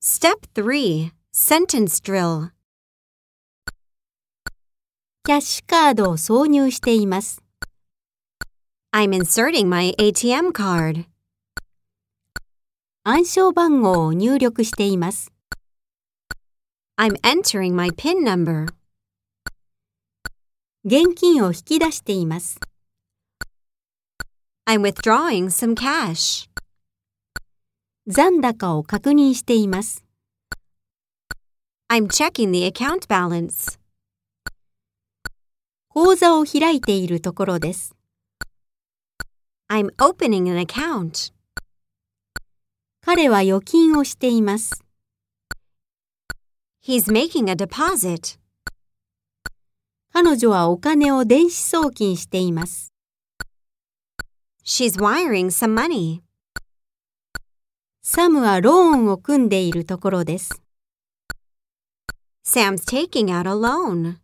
Step 3 Sentence Drill キャッシュカードを挿入しています。 I'm inserting my ATM card. 暗証番号を入力しています。 I'm entering my PIN number. 現金を引き出しています。 I'm withdrawing some cash. 残高を確認しています。I'm checking the account balance. 口座を開いているところです。I'm opening an account. 彼は預金をしています。He's making a deposit. 彼女はお金を電子送金しています。She's wiring some money. サムはローンを組んでいるところです。 Sam's taking out a loan.